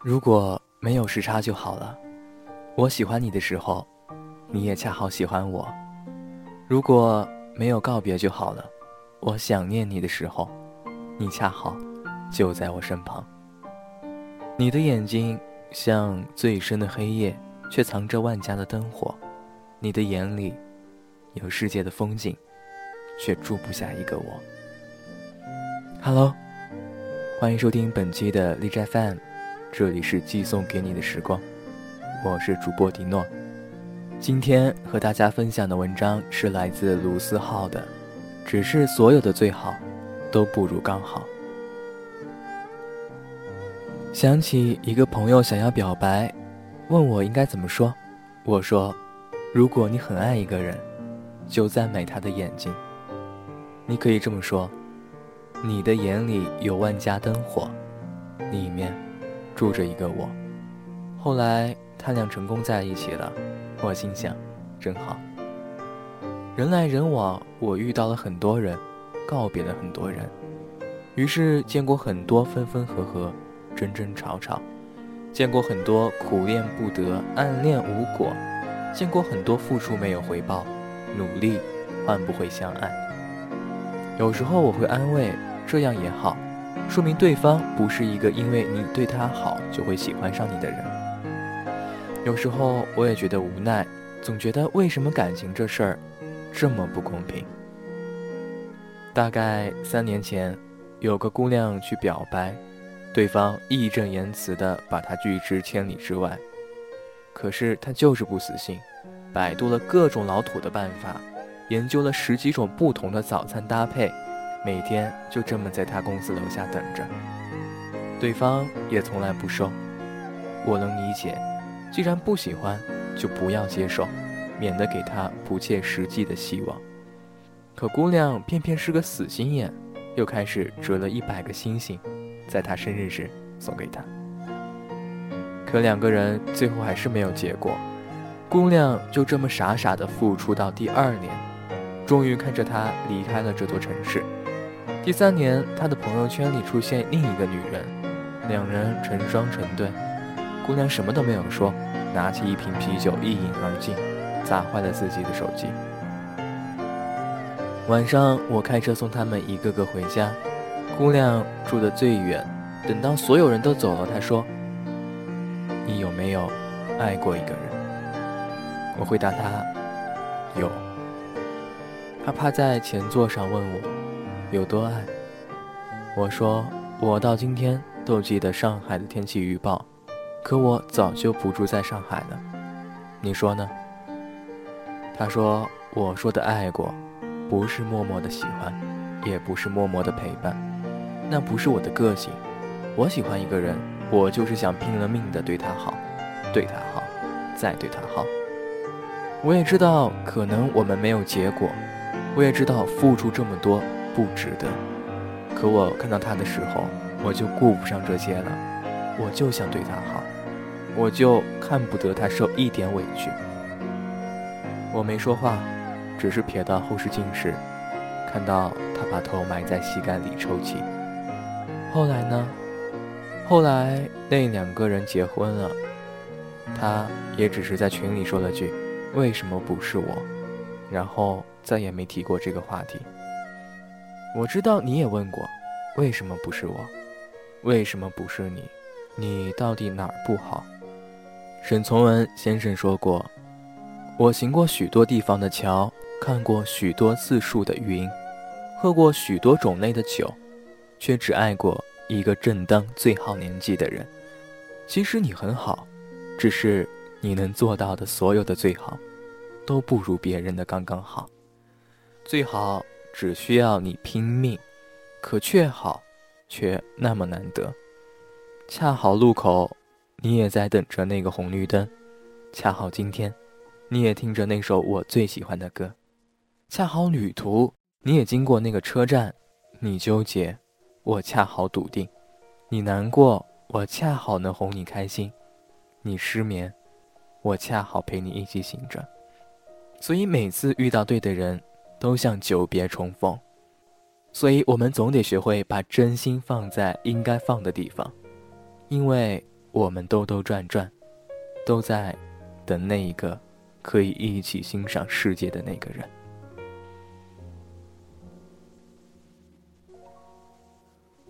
如果没有时差就好了。我喜欢你的时候，你也恰好喜欢我。如果没有告别就好了。我想念你的时候，你恰好就在我身旁。你的眼睛像最深的黑夜，却藏着万家的灯火。你的眼里有世界的风景，却住不下一个我。Hello，欢迎收听本期的荔枝 FM，这里是寄送给你的时光，我是主播迪诺。今天和大家分享的文章是来自卢思浩的。只是所有的最好，都不如刚好。想起一个朋友想要表白，问我应该怎么说。我说：“如果你很爱一个人，就赞美他的眼睛。你可以这么说：你的眼里有万家灯火，里面住着一个我。”后来他俩成功在一起了，我心想：真好。人来人往，我遇到了很多人，告别了很多人，于是见过很多分分合合、争争吵吵，见过很多苦恋不得、暗恋无果，见过很多付出没有回报、努力换不回相爱。有时候我会安慰，这样也好，说明对方不是一个因为你对他好就会喜欢上你的人。有时候我也觉得无奈，总觉得为什么感情这事儿。这么不公平。大概三年前，有个姑娘去表白，对方义正言辞地把她拒之千里之外。可是她就是不死心，百度了各种老土的办法，研究了十几种不同的早餐搭配，每天就这么在她公司楼下等着。对方也从来不收。我能理解，既然不喜欢，就不要接受。免得给他不切实际的希望，可姑娘偏偏是个死心眼，又开始折了一百个星星，在他生日时送给他。可两个人最后还是没有结果，姑娘就这么傻傻的付出到第二年，终于看着他离开了这座城市。第三年，他的朋友圈里出现另一个女人，两人成双成对。姑娘什么都没有说，拿起一瓶啤酒一饮而尽。砸坏了自己的手机。晚上，我开车送他们一个个回家。姑娘住得最远，等到所有人都走了，她说：“你有没有爱过一个人？”我回答她：“有。”他趴在前座上问我：“有多爱？”我说：“我到今天都记得上海的天气预报，可我早就不住在上海了。你说呢？”他说：“我说的爱过，不是默默的喜欢，也不是默默的陪伴，那不是我的个性。我喜欢一个人，我就是想拼了命的对他好，对他好，再对他好。我也知道可能我们没有结果，我也知道付出这么多不值得。可我看到他的时候，我就顾不上这些了，我就想对他好，我就看不得他受一点委屈。”我没说话，只是瞥到后视镜时，看到他把头埋在膝盖里抽泣。后来呢？后来那两个人结婚了，他也只是在群里说了句“为什么不是我”，然后再也没提过这个话题。我知道你也问过，为什么不是我？为什么不是你？你到底哪儿不好？沈从文先生说过。我行过许多地方的桥，看过许多次数的云，喝过许多种类的酒，却只爱过一个正当最好年纪的人。其实你很好，只是你能做到的所有的最好，都不如别人的刚刚好。最好只需要你拼命，可却好，却那么难得。恰好路口，你也在等着那个红绿灯。恰好今天。你也听着那首我最喜欢的歌，恰好旅途你也经过那个车站，你纠结，我恰好笃定；你难过，我恰好能哄你开心；你失眠，我恰好陪你一起醒着。所以每次遇到对的人，都像久别重逢。所以我们总得学会把真心放在应该放的地方，因为我们兜兜转转，都在等那一个可以一起欣赏世界的那个人。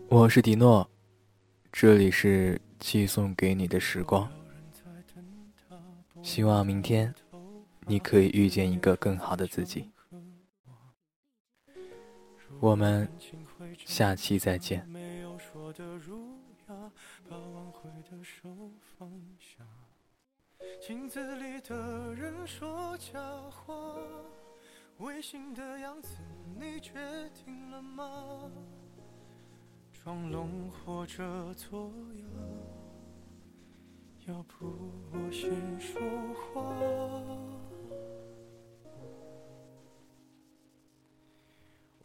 我是迪诺，这里是寄送给你的时光。希望明天你可以遇见一个更好的自己。我们下期再见。镜子里的人说假话，违心的样子，你决定了吗？装聋或者作哑，要不我先说话。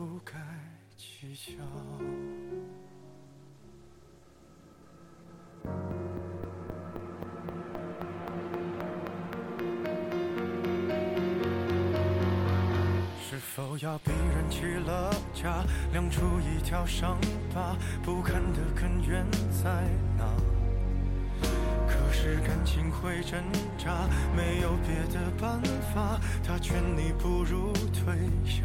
不该计较。是否要逼人起了家，亮出一条伤疤？不堪的根源在哪？可是感情会挣扎，没有别的办法，他劝你不如退下。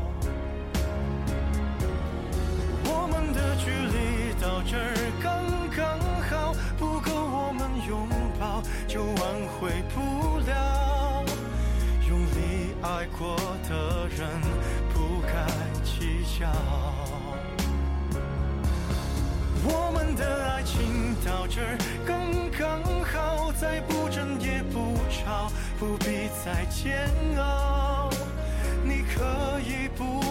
我们的爱情到这刚刚好，再不争也不吵，不必再煎熬。你可以不